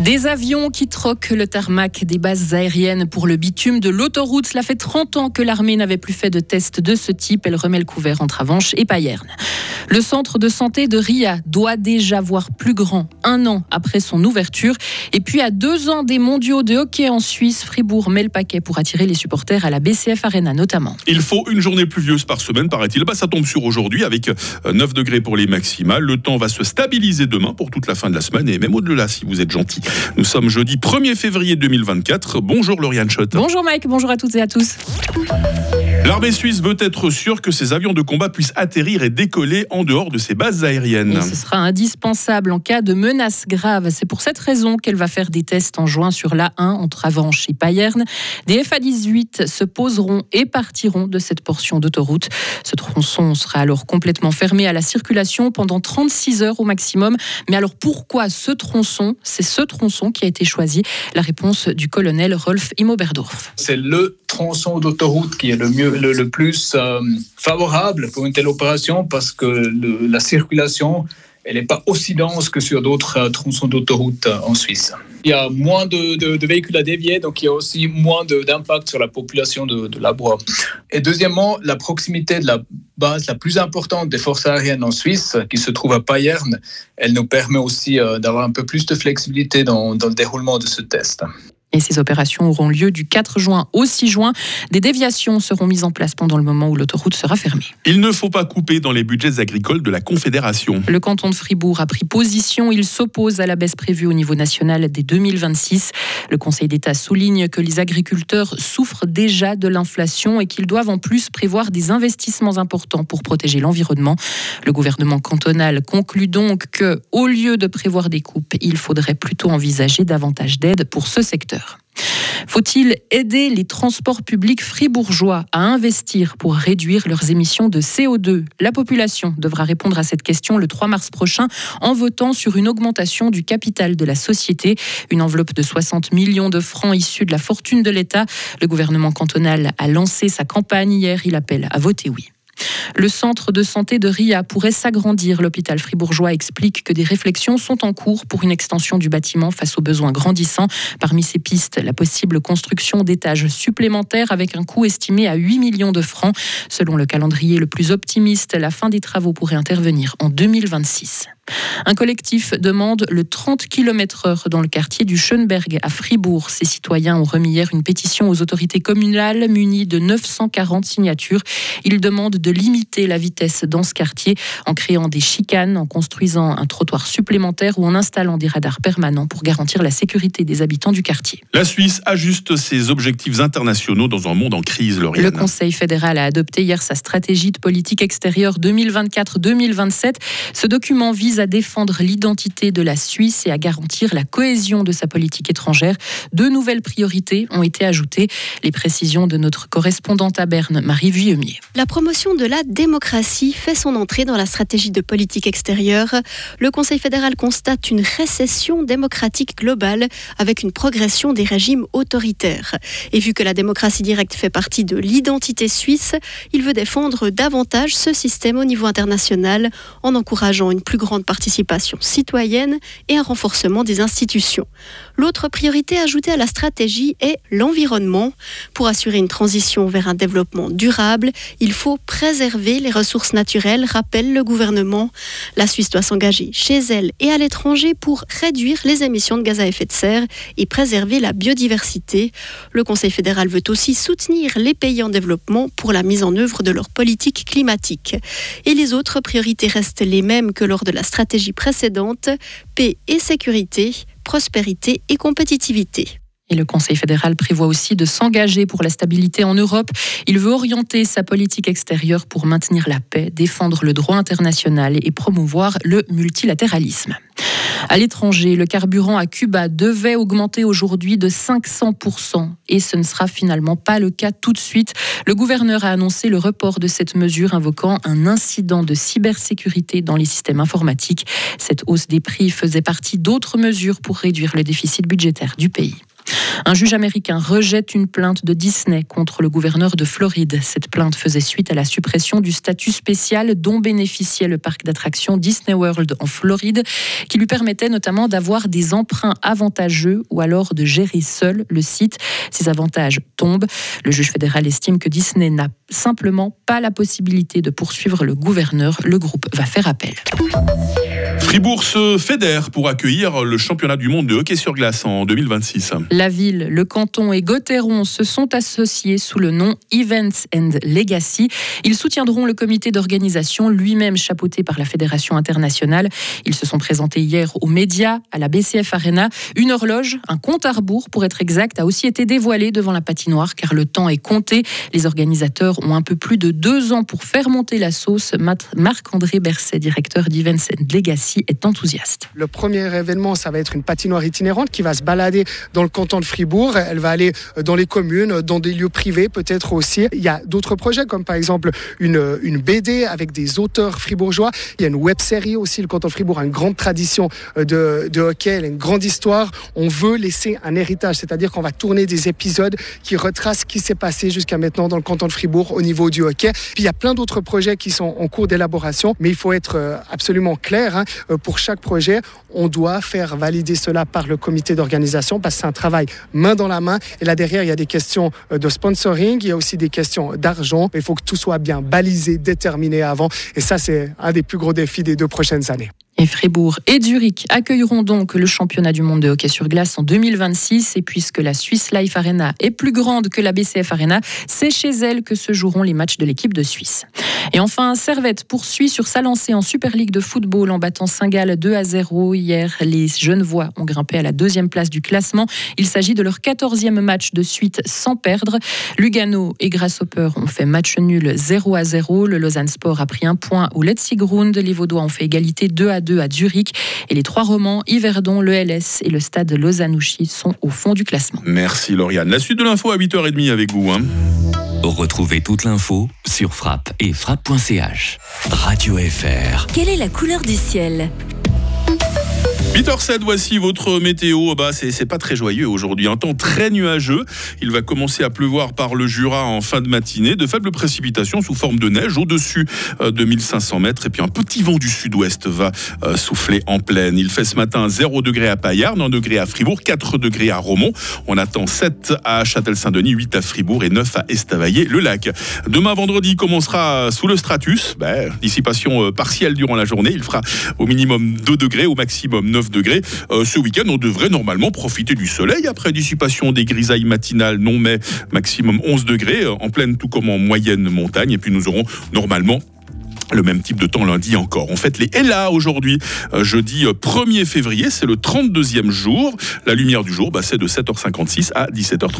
Des avions qui troquent le tarmac des bases aériennes pour le bitume de l'autoroute. Cela fait 30 ans que l'armée n'avait plus fait de tests de ce type. Elle remet le couvert entre Avanches et Payerne. Le centre de santé de Ria doit déjà voir plus grand un an après son ouverture. Et puis à deux ans des mondiaux de hockey en Suisse, Fribourg met le paquet pour attirer les supporters à la BCF Arena notamment. Il faut une journée pluvieuse par semaine, paraît-il. Bah, ça tombe sur aujourd'hui avec 9 euh, degrés pour les maximales. Le temps va se stabiliser demain pour toute la fin de la semaine et même au-delà si vous êtes gentil. Nous sommes jeudi 1er février 2024. Bonjour Lauriane Schott. Bonjour Mike, bonjour à toutes et à tous. L'armée suisse veut être sûre que ses avions de combat puissent atterrir et décoller en dehors de ses bases aériennes. ce sera indispensable en cas de menace grave. C'est pour cette raison qu'elle va faire des tests en juin sur l'A1 entre Avanches et Payerne. Des FA-18 se poseront et partiront de cette portion d'autoroute. Ce tronçon sera alors complètement fermé à la circulation pendant 36 heures au maximum. Mais alors pourquoi ce tronçon? C'est ce tronçon qui a été choisi. La réponse du colonel Rolf Immoberdorf. C'est le tronçon d'autoroute qui est le mieux le, plus euh, favorable pour une telle opération parce que la circulation elle n'est pas aussi dense que sur d'autres euh, tronçons d'autoroute euh, en Suisse. Il y a moins de, véhicules à dévier, donc il y a aussi moins d'impact sur la population de, de, la Bois. Et deuxièmement, la proximité de la base la plus importante des forces aériennes en Suisse, qui se trouve à Payerne, elle nous permet aussi d'avoir un peu plus de flexibilité dans, dans le déroulement de ce test. Et ces opérations auront lieu du 4 juin au 6 juin. Des déviations seront mises en place pendant le moment où l'autoroute sera fermée. Il ne faut pas couper dans les budgets agricoles de la Confédération. Le canton de Fribourg a pris position. Il s'oppose à la baisse prévue au niveau national dès 2026. Le Conseil d'État souligne que les agriculteurs souffrent déjà de l'inflation et qu'ils doivent en plus prévoir des investissements importants pour protéger l'environnement. Le gouvernement cantonal conclut donc que, au lieu de prévoir des coupes, il faudrait plutôt envisager davantage d'aide pour ce secteur. Faut-il aider les transports publics fribourgeois à investir pour réduire leurs émissions de CO2 La population devra répondre à cette question le 3 mars prochain en votant sur une augmentation du capital de la société, une enveloppe de 60 millions de francs issue de la fortune de l'État. Le gouvernement cantonal a lancé sa campagne hier, il appelle à voter oui. Le centre de santé de Ria pourrait s'agrandir. L'hôpital fribourgeois explique que des réflexions sont en cours pour une extension du bâtiment face aux besoins grandissants. Parmi ces pistes, la possible construction d'étages supplémentaires avec un coût estimé à 8 millions de francs. Selon le calendrier le plus optimiste, la fin des travaux pourrait intervenir en 2026. Un collectif demande le 30 km/h dans le quartier du Schönberg à Fribourg. Ces citoyens ont remis hier une pétition aux autorités communales munies de 940 signatures. Ils demandent de limiter la vitesse dans ce quartier en créant des chicanes, en construisant un trottoir supplémentaire ou en installant des radars permanents pour garantir la sécurité des habitants du quartier. La Suisse ajuste ses objectifs internationaux dans un monde en crise, Lauriane. Le Conseil fédéral a adopté hier sa stratégie de politique extérieure 2024-2027. Ce document vise à défendre l'identité de la Suisse et à garantir la cohésion de sa politique étrangère. Deux nouvelles priorités ont été ajoutées. Les précisions de notre correspondante à Berne, Marie Vuillemier. La promotion de la démocratie fait son entrée dans la stratégie de politique extérieure. Le Conseil fédéral constate une récession démocratique globale avec une progression des régimes autoritaires. Et vu que la démocratie directe fait partie de l'identité suisse, il veut défendre davantage ce système au niveau international en encourageant une plus grande participation citoyenne et un renforcement des institutions. L'autre priorité ajoutée à la stratégie est l'environnement. Pour assurer une transition vers un développement durable, il faut préserver les ressources naturelles, rappelle le gouvernement. La Suisse doit s'engager chez elle et à l'étranger pour réduire les émissions de gaz à effet de serre et préserver la biodiversité. Le Conseil fédéral veut aussi soutenir les pays en développement pour la mise en œuvre de leur politique climatique. Et les autres priorités restent les mêmes que lors de la stratégie stratégie précédente, paix et sécurité, prospérité et compétitivité. Et le Conseil fédéral prévoit aussi de s'engager pour la stabilité en Europe. Il veut orienter sa politique extérieure pour maintenir la paix, défendre le droit international et promouvoir le multilatéralisme. À l'étranger, le carburant à Cuba devait augmenter aujourd'hui de 500% et ce ne sera finalement pas le cas tout de suite. Le gouverneur a annoncé le report de cette mesure invoquant un incident de cybersécurité dans les systèmes informatiques. Cette hausse des prix faisait partie d'autres mesures pour réduire le déficit budgétaire du pays. Un juge américain rejette une plainte de Disney contre le gouverneur de Floride. Cette plainte faisait suite à la suppression du statut spécial dont bénéficiait le parc d'attractions Disney World en Floride, qui lui permettait notamment d'avoir des emprunts avantageux ou alors de gérer seul le site. Ces avantages tombent. Le juge fédéral estime que Disney n'a simplement pas la possibilité de poursuivre le gouverneur. Le groupe va faire appel. Fribourg se fédère pour accueillir le championnat du monde de hockey sur glace en 2026. La ville, le canton et Gauthieron se sont associés sous le nom Events and Legacy. Ils soutiendront le comité d'organisation, lui-même chapeauté par la Fédération internationale. Ils se sont présentés hier aux médias, à la BCF Arena. Une horloge, un compte à rebours pour être exact, a aussi été dévoilé devant la patinoire car le temps est compté. Les organisateurs ont un peu plus de deux ans pour faire monter la sauce. Marc-André Berset, directeur d'Events and Legacy, est enthousiaste. Le premier événement, ça va être une patinoire itinérante qui va se balader dans le canton de Fribourg. Elle va aller dans les communes, dans des lieux privés peut-être aussi. Il y a d'autres projets comme par exemple une, une BD avec des auteurs fribourgeois. Il y a une web série aussi. Le canton de Fribourg a une grande tradition de, de hockey, une grande histoire. On veut laisser un héritage, c'est-à-dire qu'on va tourner des épisodes qui retracent ce qui s'est passé jusqu'à maintenant dans le canton de Fribourg au niveau du hockey. Puis il y a plein d'autres projets qui sont en cours d'élaboration, mais il faut être euh, absolument clair. Hein. Euh, pour chaque projet, on doit faire valider cela par le comité d'organisation parce que c'est un travail main dans la main. Et là derrière, il y a des questions euh, de sponsoring, il y a aussi des questions d'argent. Il faut que tout soit bien balisé, déterminé avant. Et ça, c'est un des plus gros défis des deux prochaines années. Et Fribourg et Zurich accueilleront donc le championnat du monde de hockey sur glace en 2026. Et puisque la Swiss Life Arena est plus grande que la BCF Arena, c'est chez elle que se joueront les matchs de l'équipe de Suisse. Et enfin, Servette poursuit sur sa lancée en Super League de football en battant Saint-Gall 2 à 0. Hier, les Genevois ont grimpé à la deuxième place du classement. Il s'agit de leur 14e match de suite sans perdre. Lugano et Grasshopper ont fait match nul 0 à 0. Le Lausanne Sport a pris un point au Letzigrund. Les Vaudois ont fait égalité 2 à 2 à Zurich. Et les trois romans, Yverdon, le LS et le stade Lausanne-Ouchy sont au fond du classement. Merci Lauriane. La suite de l'info à 8h30 avec vous. Hein. Retrouvez toute l'info sur frappe et frappe.ch. Radio FR. Quelle est la couleur du ciel? 8h07, voici votre météo. Bah, c'est pas très joyeux aujourd'hui. Un temps très nuageux. Il va commencer à pleuvoir par le Jura en fin de matinée. De faibles précipitations sous forme de neige au-dessus euh, de 1500 mètres. Et puis un petit vent du sud-ouest va euh, souffler en pleine. Il fait ce matin 0 degré à Paillarde, 1 degré à Fribourg, 4 degrés à Romont. On attend 7 à Châtel-Saint-Denis, 8 à Fribourg et 9 à Estavayer-le-Lac. Demain vendredi commencera sous le stratus. Ben, dissipation euh, partielle durant la journée. Il fera au minimum 2 degrés, au maximum 9 degrés. Euh, ce week-end, on devrait normalement profiter du soleil après dissipation des grisailles matinales, non mais maximum 11 degrés, euh, en pleine tout comme en moyenne montagne. Et puis nous aurons normalement le même type de temps lundi encore. On fête les Ella aujourd'hui, euh, jeudi 1er février, c'est le 32e jour. La lumière du jour, bah, c'est de 7h56 à 17h30.